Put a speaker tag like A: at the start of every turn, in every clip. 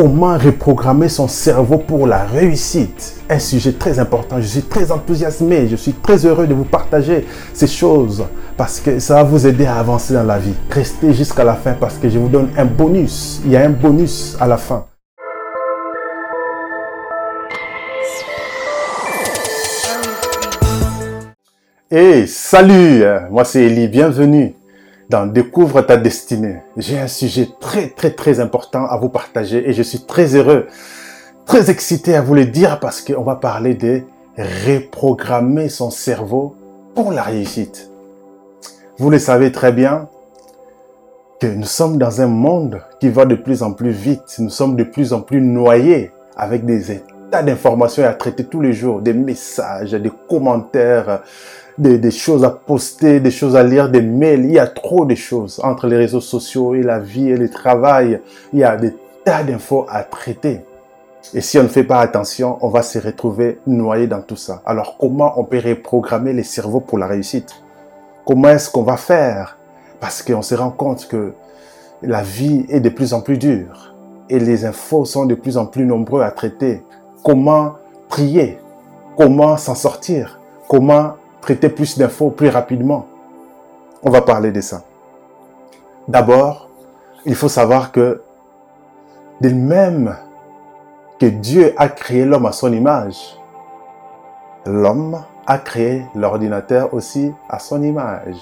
A: Comment reprogrammer son cerveau pour la réussite Un sujet très important. Je suis très enthousiasmé. Je suis très heureux de vous partager ces choses parce que ça va vous aider à avancer dans la vie. Restez jusqu'à la fin parce que je vous donne un bonus. Il y a un bonus à la fin. Et salut, moi c'est Elie, bienvenue dans Découvre ta destinée. J'ai un sujet très très très important à vous partager et je suis très heureux, très excité à vous le dire parce qu'on va parler de reprogrammer son cerveau pour la réussite. Vous le savez très bien que nous sommes dans un monde qui va de plus en plus vite. Nous sommes de plus en plus noyés avec des tas d'informations à traiter tous les jours, des messages, des commentaires, des, choses à poster, des choses à lire, des mails. Il y a trop de choses entre les réseaux sociaux et la vie et le travail. Il y a des tas d'infos à traiter. Et si on ne fait pas attention, on va se retrouver noyé dans tout ça. Alors comment on peut reprogrammer les cerveaux pour la réussite? Comment est-ce qu'on va faire? Parce qu'on se rend compte que la vie est de plus en plus dure et les infos sont de plus en plus nombreux à traiter. Comment prier Comment s'en sortir? Comment traiter plus d'infos plus rapidement. On va parler de ça. D'abord, il faut savoir que de même que Dieu a créé l'homme à son image, l'homme a créé l'ordinateur aussi à son image.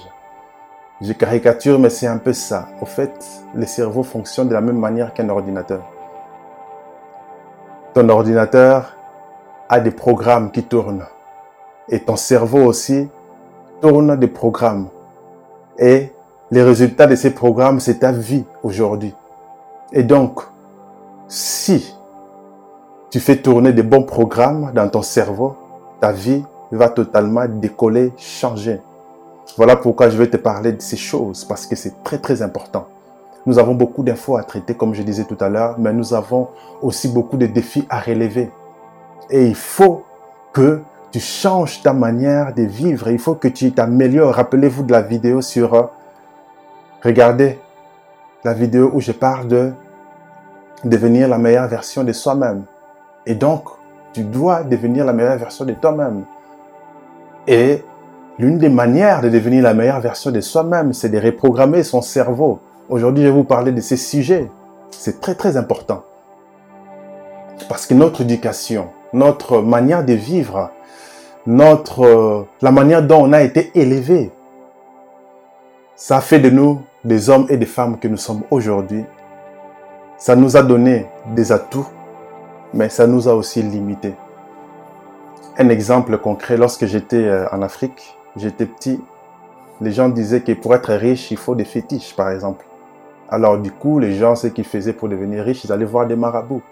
A: Je caricature, mais c'est un peu ça. Au fait, le cerveau fonctionne de la même manière qu'un ordinateur. Ton ordinateur a des programmes qui tournent et ton cerveau aussi tourne des programmes. Et les résultats de ces programmes, c'est ta vie aujourd'hui. Et donc, si tu fais tourner des bons programmes dans ton cerveau, ta vie va totalement décoller, changer. Voilà pourquoi je vais te parler de ces choses, parce que c'est très très important. Nous avons beaucoup d'infos à traiter, comme je disais tout à l'heure, mais nous avons aussi beaucoup de défis à relever. Et il faut que tu changes ta manière de vivre. Il faut que tu t'améliores. Rappelez-vous de la vidéo sur... Euh, regardez la vidéo où je parle de devenir la meilleure version de soi-même. Et donc, tu dois devenir la meilleure version de toi-même. Et l'une des manières de devenir la meilleure version de soi-même, c'est de reprogrammer son cerveau. Aujourd'hui, je vais vous parler de ces sujets. C'est très très important. Parce que notre éducation, notre manière de vivre notre, euh, la manière dont on a été élevé. Ça fait de nous des hommes et des femmes que nous sommes aujourd'hui. Ça nous a donné des atouts, mais ça nous a aussi limités. Un exemple concret, lorsque j'étais euh, en Afrique, j'étais petit, les gens disaient que pour être riche, il faut des fétiches, par exemple. Alors du coup, les gens, ce qu'ils faisaient pour devenir riches, ils allaient voir des marabouts.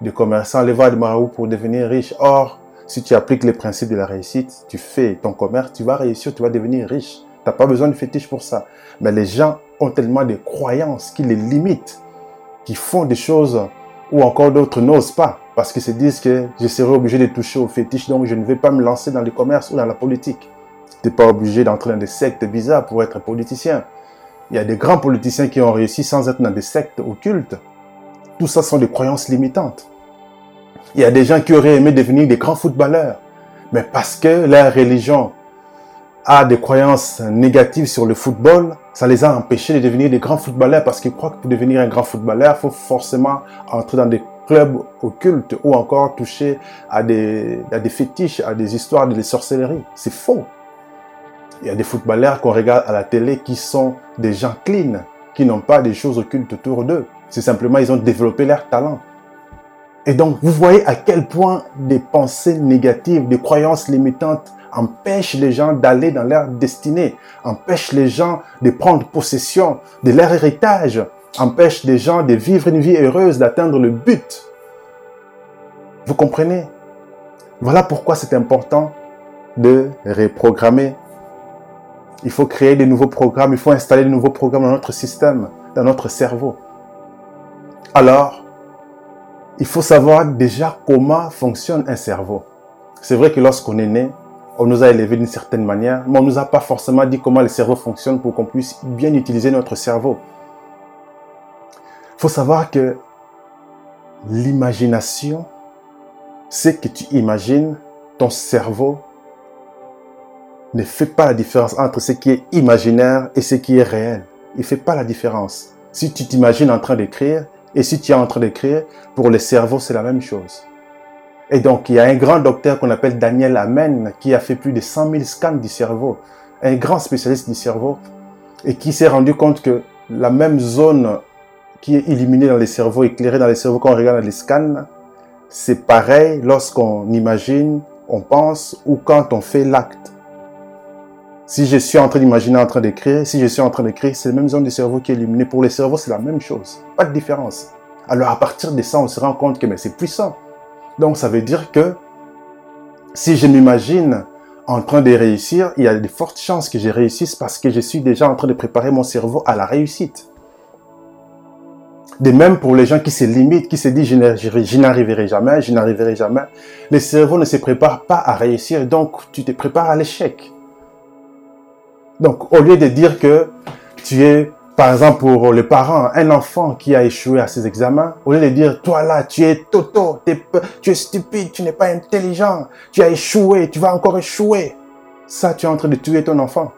A: Des commerçants allaient voir des marabouts pour devenir riches. Or, si tu appliques les principes de la réussite, tu fais ton commerce, tu vas réussir, tu vas devenir riche. Tu n'as pas besoin de fétiche pour ça. Mais les gens ont tellement de croyances qui les limitent, qui font des choses où encore d'autres n'osent pas parce qu'ils se disent que je serai obligé de toucher aux fétiches, donc je ne vais pas me lancer dans le commerce ou dans la politique. Tu n'es pas obligé d'entrer dans des sectes bizarres pour être politicien. Il y a des grands politiciens qui ont réussi sans être dans des sectes occultes. Tout ça sont des croyances limitantes. Il y a des gens qui auraient aimé devenir des grands footballeurs, mais parce que leur religion a des croyances négatives sur le football, ça les a empêchés de devenir des grands footballeurs parce qu'ils croient que pour devenir un grand footballeur, il faut forcément entrer dans des clubs occultes ou encore toucher à des, fétiches, à des histoires de sorcellerie. C'est faux. Il y a des footballeurs qu'on regarde à la télé qui sont des gens clean, qui n'ont pas des choses occultes autour d'eux. C'est simplement ils ont développé leur talent. Et donc, vous voyez à quel point des pensées négatives, des croyances limitantes empêchent les gens d'aller dans leur destinée, empêchent les gens de prendre possession de leur héritage, empêchent les gens de vivre une vie heureuse, d'atteindre le but. Vous comprenez? Voilà pourquoi c'est important de reprogrammer. Il faut créer de nouveaux programmes, il faut installer de nouveaux programmes dans notre système, dans notre cerveau. Alors, il faut savoir déjà comment fonctionne un cerveau. C'est vrai que lorsqu'on est né, on nous a élevés d'une certaine manière, mais on ne nous a pas forcément dit comment le cerveau fonctionne pour qu'on puisse bien utiliser notre cerveau. Il faut savoir que l'imagination, ce que tu imagines, ton cerveau ne fait pas la différence entre ce qui est imaginaire et ce qui est réel. Il ne fait pas la différence. Si tu t'imagines en train d'écrire et si tu es en train d'écrire, pour le cerveau, c'est la même chose. Et donc, il y a un grand docteur qu'on appelle Daniel Amen qui a fait plus de 100 000 scans du cerveau, un grand spécialiste du cerveau, et qui s'est rendu compte que la même zone qui est illuminée dans les cerveaux, éclairée dans les cerveaux quand on regarde les scans, c'est pareil lorsqu'on imagine, on pense ou quand on fait l'acte. Si je suis en train d'imaginer, en train d'écrire, si je suis en train d'écrire, c'est la même zone du cerveau qui est illuminée. Pour les cerveaux, c'est la même chose. Pas de différence. Alors à partir de ça, on se rend compte que c'est puissant. Donc ça veut dire que si je m'imagine en train de réussir, il y a de fortes chances que je réussisse parce que je suis déjà en train de préparer mon cerveau à la réussite. De même pour les gens qui se limitent, qui se disent je n'arriverai jamais, je n'arriverai jamais. Le cerveau ne se prépare pas à réussir, donc tu te prépares à l'échec. Donc au lieu de dire que tu es par exemple, pour les parents, un enfant qui a échoué à ses examens, au lieu de dire, toi là, tu es toto, tu es stupide, tu n'es pas intelligent, tu as échoué, tu vas encore échouer. Ça, tu es en train de tuer ton enfant.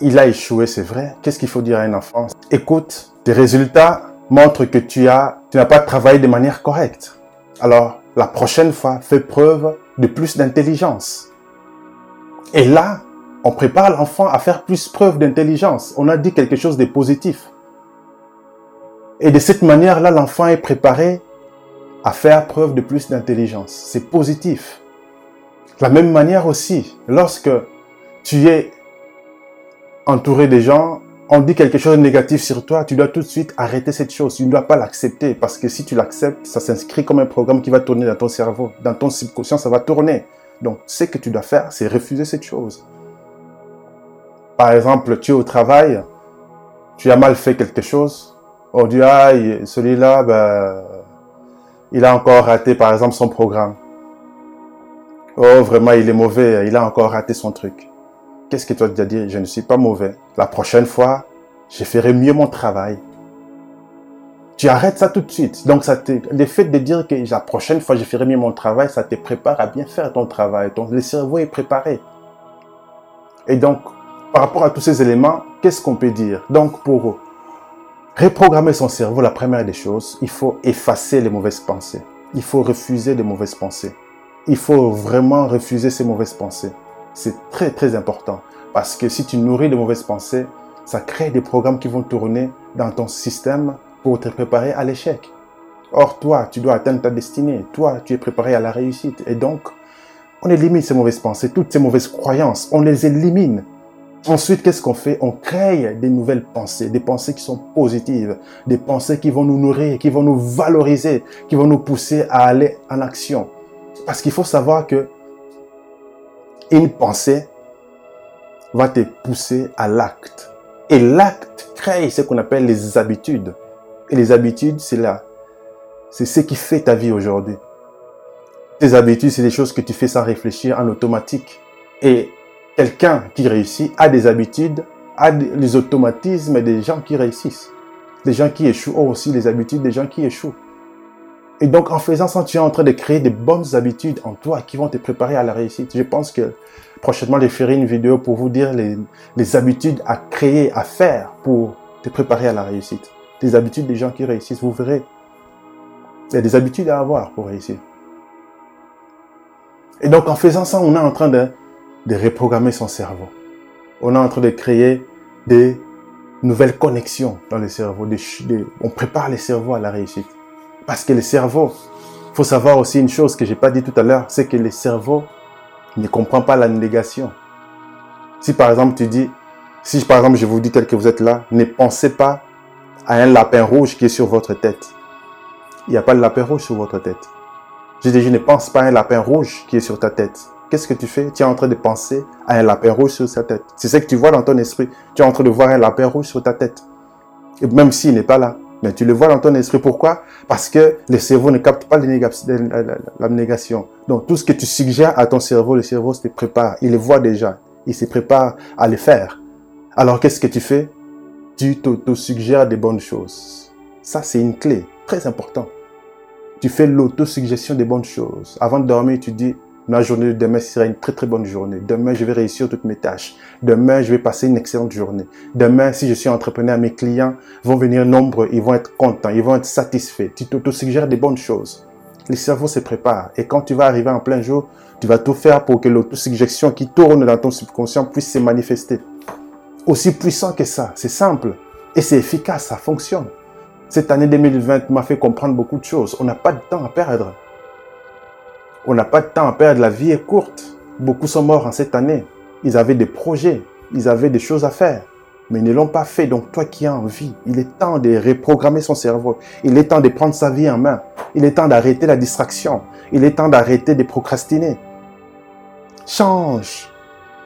A: Il a échoué, c'est vrai. Qu'est-ce qu'il faut dire à un enfant? Écoute, tes résultats montrent que tu as, tu n'as pas travaillé de manière correcte. Alors, la prochaine fois, fais preuve de plus d'intelligence. Et là, on prépare l'enfant à faire plus preuve d'intelligence. On a dit quelque chose de positif. Et de cette manière-là, l'enfant est préparé à faire preuve de plus d'intelligence. C'est positif. De la même manière aussi, lorsque tu es entouré des gens, on dit quelque chose de négatif sur toi, tu dois tout de suite arrêter cette chose. Tu ne dois pas l'accepter parce que si tu l'acceptes, ça s'inscrit comme un programme qui va tourner dans ton cerveau. Dans ton subconscient, ça va tourner. Donc, ce que tu dois faire, c'est refuser cette chose. Par exemple, tu es au travail, tu as mal fait quelque chose. On dit, ah, celui-là, ben, il a encore raté, par exemple, son programme. Oh, vraiment, il est mauvais, il a encore raté son truc. Qu'est-ce que tu as dit Je ne suis pas mauvais. La prochaine fois, je ferai mieux mon travail. Tu arrêtes ça tout de suite. Donc, le fait de dire que la prochaine fois, je ferai mieux mon travail, ça te prépare à bien faire ton travail. Ton, le cerveau est préparé. Et donc, par rapport à tous ces éléments, qu'est-ce qu'on peut dire? Donc, pour reprogrammer son cerveau, la première des choses, il faut effacer les mauvaises pensées. Il faut refuser les mauvaises pensées. Il faut vraiment refuser ces mauvaises pensées. C'est très, très important. Parce que si tu nourris de mauvaises pensées, ça crée des programmes qui vont tourner dans ton système pour te préparer à l'échec. Or, toi, tu dois atteindre ta destinée. Toi, tu es préparé à la réussite. Et donc, on élimine ces mauvaises pensées, toutes ces mauvaises croyances. On les élimine. Ensuite, qu'est-ce qu'on fait? On crée des nouvelles pensées, des pensées qui sont positives, des pensées qui vont nous nourrir, qui vont nous valoriser, qui vont nous pousser à aller en action. Parce qu'il faut savoir que une pensée va te pousser à l'acte. Et l'acte crée ce qu'on appelle les habitudes. Et les habitudes, c'est là. C'est ce qui fait ta vie aujourd'hui. Tes habitudes, c'est des choses que tu fais sans réfléchir en automatique. Et quelqu'un qui réussit a des habitudes, a les automatismes des gens qui réussissent. Les gens qui échouent ont aussi les habitudes des gens qui échouent. Et donc, en faisant ça, tu es en train de créer des bonnes habitudes en toi qui vont te préparer à la réussite. Je pense que prochainement, je ferai une vidéo pour vous dire les habitudes à créer, à faire pour te préparer à la réussite. Des habitudes des gens qui réussissent, vous verrez. Il y a des habitudes à avoir pour réussir. Et donc, en faisant ça, on est en train de de reprogrammer son cerveau. On est en train de créer des nouvelles connexions dans le cerveau. on prépare le cerveau à la réussite. Parce que le cerveau, faut savoir aussi une chose que j'ai pas dit tout à l'heure, c'est que le cerveau ne comprend pas la négation. Si par exemple tu dis, si par exemple je vous dis tel que vous êtes là, ne pensez pas à un lapin rouge qui est sur votre tête. Il n'y a pas de lapin rouge sur votre tête. J'ai dit, je ne pense pas à un lapin rouge qui est sur ta tête qu'est-ce que tu fais? Tu es en train de penser à un lapin rouge sur sa tête. C'est ce que tu vois dans ton esprit. Tu es en train de voir un lapin rouge sur ta tête. Et même s'il n'est pas là, mais tu le vois dans ton esprit. Pourquoi? Parce que le cerveau ne capte pas la négation. Donc tout ce que tu suggères à ton cerveau, le cerveau se prépare. Il le voit déjà. Il se prépare à le faire. Alors qu'est-ce que tu fais? Tu te suggères des bonnes choses. Ça, c'est une clé. Très important. Tu fais l'autosuggestion des bonnes choses. Avant de dormir, tu dis, Ma journée de demain sera une très très bonne journée. Demain, je vais réussir toutes mes tâches. Demain, je vais passer une excellente journée. Demain, si je suis entrepreneur, mes clients vont venir nombreux, ils vont être contents, ils vont être satisfaits. Tu t'autosuggères des bonnes choses. Le cerveau se prépare. Et quand tu vas arriver en plein jour, tu vas tout faire pour que l'autosuggestion qui tourne dans ton subconscient puisse se manifester. Aussi puissant que ça. C'est simple. Et c'est efficace, ça fonctionne. Cette année 2020 m'a fait comprendre beaucoup de choses. On n'a pas de temps à perdre. On n'a pas de temps à perdre, la vie est courte. Beaucoup sont morts en cette année. Ils avaient des projets, ils avaient des choses à faire, mais ils ne l'ont pas fait. Donc toi qui as envie, il est temps de reprogrammer son cerveau. Il est temps de prendre sa vie en main. Il est temps d'arrêter la distraction. Il est temps d'arrêter de procrastiner. Change.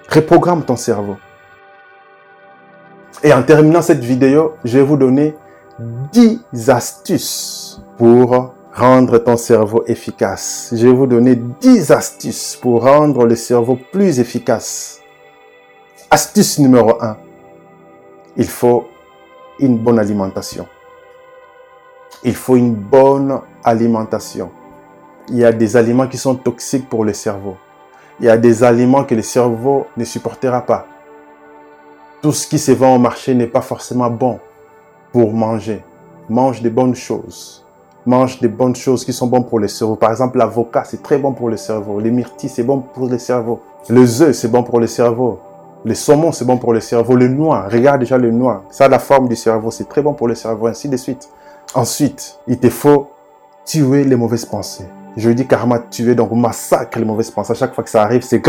A: Reprogramme ton cerveau. Et en terminant cette vidéo, je vais vous donner 10 astuces pour rendre ton cerveau efficace. Je vais vous donner 10 astuces pour rendre le cerveau plus efficace. Astuce numéro 1. Il faut une bonne alimentation. Il faut une bonne alimentation. Il y a des aliments qui sont toxiques pour le cerveau. Il y a des aliments que le cerveau ne supportera pas. Tout ce qui se vend au marché n'est pas forcément bon pour manger. Mange des bonnes choses mange des bonnes choses qui sont bonnes pour le cerveau. Par exemple, l'avocat, c'est très bon pour le cerveau. Les myrtilles, c'est bon pour le cerveau. Les œufs, c'est bon pour le cerveau. Le saumon, c'est bon pour le cerveau. Le noix, regarde déjà le noix. Ça la forme du cerveau, c'est très bon pour le cerveau, ainsi de suite. Ensuite, il te faut tuer les mauvaises pensées. Je dis carrément tuer, donc massacre les mauvaises pensées. À chaque fois que ça arrive, c'est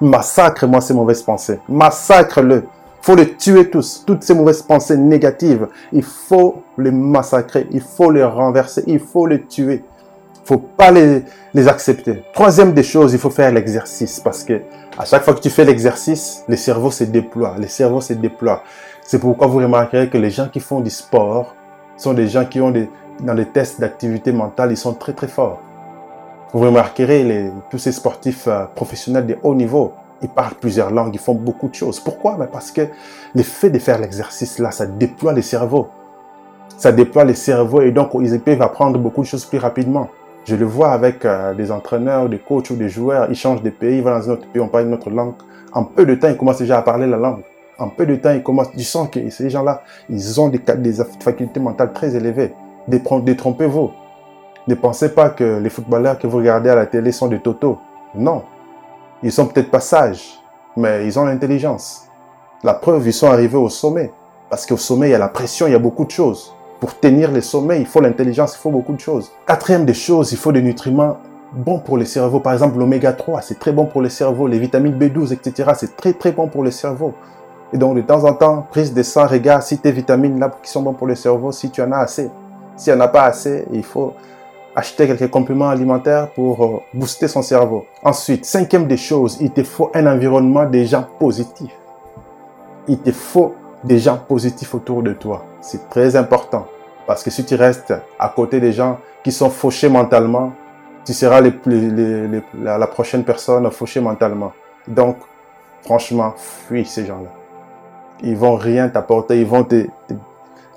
A: massacre-moi ces mauvaises pensées. Massacre-le faut les tuer tous. Toutes ces mauvaises pensées négatives, il faut les massacrer, il faut les renverser, il faut les tuer. Faut pas les, les accepter. Troisième des choses, il faut faire l'exercice parce que à chaque fois que tu fais l'exercice, le cerveau se déploie, le cerveau se déploie. C'est pourquoi vous remarquerez que les gens qui font du sport sont des gens qui ont des, dans les tests d'activité mentale, ils sont très très forts. Vous remarquerez les, tous ces sportifs euh, professionnels de haut niveau, ils parlent plusieurs langues, ils font beaucoup de choses. Pourquoi? Ben Parce que le fait de faire l'exercice là, ça déploie le cerveau. Ça déploie le cerveau et donc ils peuvent apprendre beaucoup de choses plus rapidement. Je le vois avec euh, des entraîneurs, des coachs ou des joueurs. Ils changent de pays, ils vont dans un autre pays, on parle une autre langue. En peu de temps, ils commencent déjà à parler la langue. En peu de temps, ils commencent. Tu sens que ces gens-là, ils ont des, des facultés mentales très élevées. Détrompez-vous. Ne pensez pas que les footballeurs que vous regardez à la télé sont des totos. Non, ils sont peut-être pas sages, mais ils ont l'intelligence. La preuve, ils sont arrivés au sommet. Parce qu'au sommet, il y a la pression, il y a beaucoup de choses. Pour tenir le sommet, il faut l'intelligence, il faut beaucoup de choses. Quatrième des choses, il faut des nutriments bons pour le cerveau. Par exemple, l'oméga 3, c'est très bon pour le cerveau. Les vitamines B12, etc., c'est très très bon pour le cerveau. Et donc, de temps en temps, prise de sang, regarde si tes vitamines là qui sont bons pour le cerveau, si tu en as assez. S'il n'y en a pas assez, il faut acheter quelques compléments alimentaires pour euh, booster son cerveau. Ensuite, cinquième des choses, il te faut un environnement des gens positifs. Il te faut des gens positifs autour de toi. C'est très important. Parce que si tu restes à côté des gens qui sont fauchés mentalement, tu seras la, prochaine personne fauchée mentalement. Donc, franchement, fuis ces gens-là. Ils vont rien t'apporter, ils vont te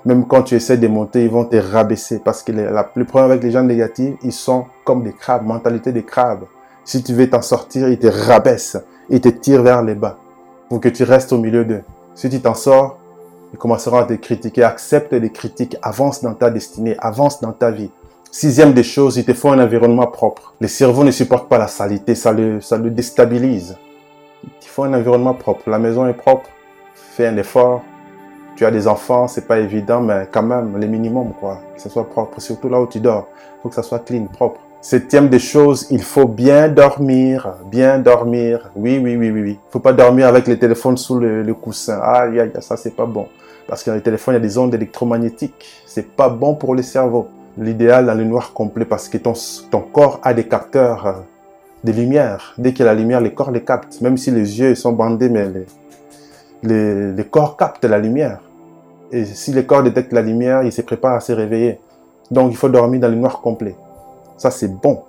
A: même quand tu essaies de monter, ils vont te rabaisser parce que la, le problème avec les gens négatifs, ils sont comme des crabes, mentalité des crabes. Si tu veux t'en sortir, ils te rabaissent, ils te tirent vers les bas pour que tu restes au milieu d'eux. Si tu t'en sors, ils commenceront à te critiquer. Accepte les critiques, avance dans ta destinée, avance dans ta vie. Sixième des choses, il te faut un environnement propre. Le cerveau ne supporte pas la saleté, ça le, ça le déstabilise. Il faut un environnement propre. La maison est propre, fais un effort, tu as des enfants, c'est pas évident, mais quand même, les minimums, quoi. Que ce soit propre, surtout là où tu dors. Il faut que ça soit clean, propre. Septième des choses, il faut bien dormir, bien dormir. Oui, oui, oui, oui, oui. Faut pas dormir avec les téléphones sous le, coussin. Ah, ça c'est pas bon. Parce que dans les téléphones, il y a des ondes électromagnétiques. C'est pas bon pour le cerveau. L'idéal dans le noir complet parce que ton, ton corps a des capteurs euh, de lumière. Dès qu'il y a la lumière, les corps les captent. Même si les yeux sont bandés, mais les, corps captent la lumière. Et si le corps détecte la lumière, il se prépare à se réveiller. Donc il faut dormir dans le noir complet. Ça c'est bon.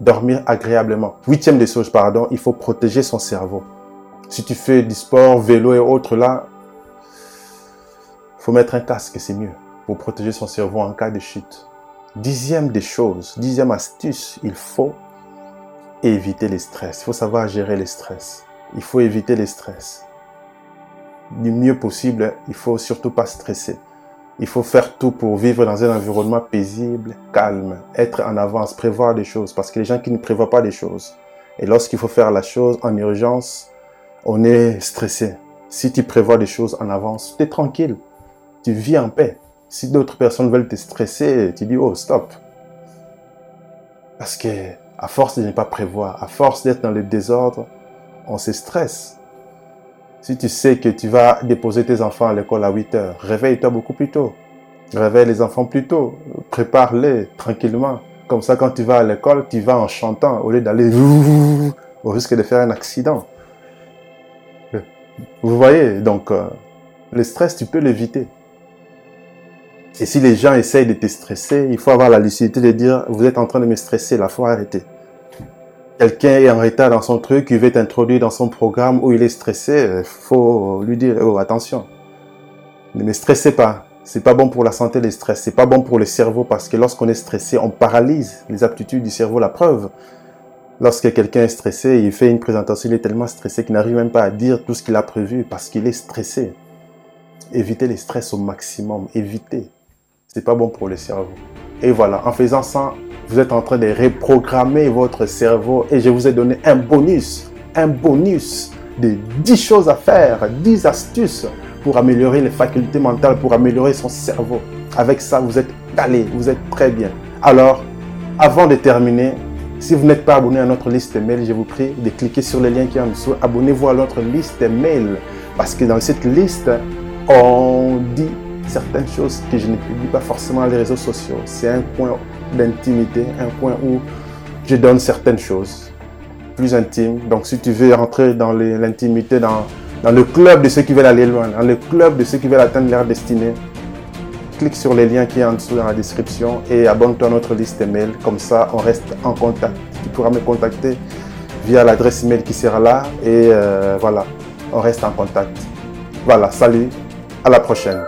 A: Dormir agréablement. Huitième des choses, pardon, il faut protéger son cerveau. Si tu fais du sport, vélo et autres là, faut mettre un casque, c'est mieux pour protéger son cerveau en cas de chute. Dixième des choses, dixième astuce, il faut éviter les stress. Il faut savoir gérer les stress. Il faut éviter les stress. Du mieux possible, il faut surtout pas stresser. Il faut faire tout pour vivre dans un environnement paisible, calme, être en avance, prévoir des choses. Parce que les gens qui ne prévoient pas des choses, et lorsqu'il faut faire la chose en urgence, on est stressé. Si tu prévois des choses en avance, tu es tranquille. Tu vis en paix. Si d'autres personnes veulent te stresser, tu dis, oh, stop. Parce que, à force de ne pas prévoir, à force d'être dans le désordre, on se stresse. Si tu sais que tu vas déposer tes enfants à l'école à 8 heures, réveille-toi beaucoup plus tôt. Réveille les enfants plus tôt. Prépare-les tranquillement. Comme ça, quand tu vas à l'école, tu vas en chantant au lieu d'aller au risque de faire un accident. Vous voyez, donc, euh, le stress, tu peux l'éviter. Et si les gens essayent de te stresser, il faut avoir la lucidité de dire, vous êtes en train de me stresser, la faut arrêter quelqu'un est en retard dans son truc, il veut t'introduire dans son programme où il est stressé, faut lui dire oh attention. Ne me stressez pas. C'est pas bon pour la santé le stress, c'est pas bon pour le cerveau parce que lorsqu'on est stressé, on paralyse les aptitudes du cerveau. La preuve, lorsque quelqu'un est stressé, il fait une présentation, il est tellement stressé qu'il n'arrive même pas à dire tout ce qu'il a prévu parce qu'il est stressé. Évitez les stress au maximum, évitez. C'est pas bon pour le cerveau. Et voilà, en faisant ça, vous êtes en train de reprogrammer votre cerveau et je vous ai donné un bonus, un bonus de 10 choses à faire, 10 astuces pour améliorer les facultés mentales, pour améliorer son cerveau. Avec ça, vous êtes calé, vous êtes très bien. Alors, avant de terminer, si vous n'êtes pas abonné à notre liste mail, je vous prie de cliquer sur le lien qui est en dessous. Abonnez-vous à notre liste mail parce que dans cette liste, on dit certaines choses que je ne publie pas forcément dans les réseaux sociaux. C'est un point d'intimité, un point où je donne certaines choses plus intimes. Donc si tu veux rentrer dans l'intimité, dans, le club de ceux qui veulent aller loin, dans le club de ceux qui veulent atteindre leur destinée, clique sur les liens qui sont en dessous dans la description et abonne-toi à notre liste email. Comme ça, on reste en contact. Tu pourras me contacter via l'adresse email qui sera là et euh, voilà, on reste en contact. Voilà, salut, à la prochaine.